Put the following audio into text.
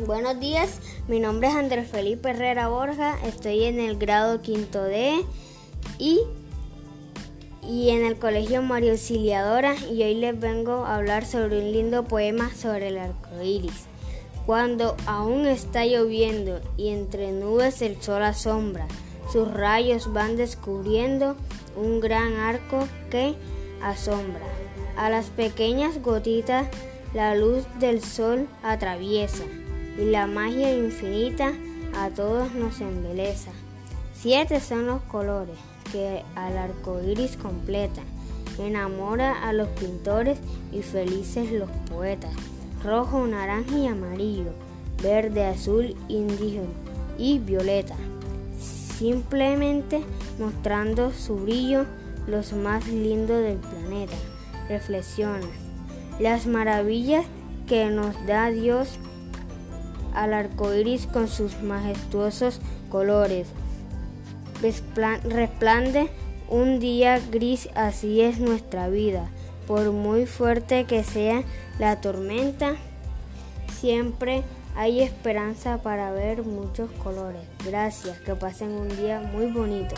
Buenos días, mi nombre es Andrés Felipe Herrera Borja, estoy en el grado quinto D y, y en el colegio María Auxiliadora y hoy les vengo a hablar sobre un lindo poema sobre el arco iris. Cuando aún está lloviendo y entre nubes el sol asombra, sus rayos van descubriendo un gran arco que asombra. A las pequeñas gotitas la luz del sol atraviesa y la magia infinita a todos nos embeleza. Siete son los colores que al arco iris completa, enamora a los pintores y felices los poetas. Rojo, naranja y amarillo, verde, azul, índigo y violeta. Simplemente mostrando su brillo, los más lindos del planeta. Reflexionas las maravillas que nos da Dios al arco iris con sus majestuosos colores. Resplande un día gris, así es nuestra vida. Por muy fuerte que sea la tormenta, siempre hay esperanza para ver muchos colores. Gracias, que pasen un día muy bonito.